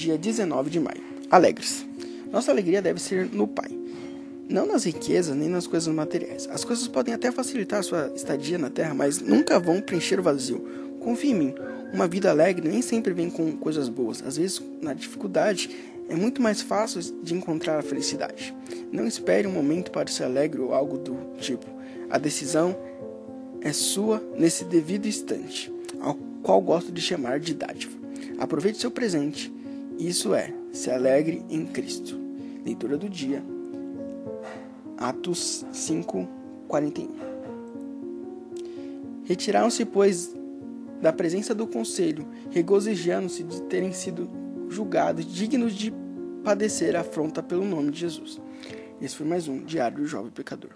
dia 19 de maio. Alegres. Nossa alegria deve ser no Pai. Não nas riquezas nem nas coisas materiais. As coisas podem até facilitar a sua estadia na terra, mas nunca vão preencher o vazio. Confie em mim. Uma vida alegre nem sempre vem com coisas boas. Às vezes, na dificuldade, é muito mais fácil de encontrar a felicidade. Não espere um momento para ser alegre ou algo do tipo. A decisão é sua nesse devido instante, ao qual gosto de chamar de dádiva. Aproveite seu presente. Isso é, se alegre em Cristo. Leitura do dia. Atos 5, 41. Retiraram-se, pois, da presença do conselho, regozijando-se de terem sido julgados dignos de padecer afronta pelo nome de Jesus. Esse foi mais um Diário do Jovem Pecador.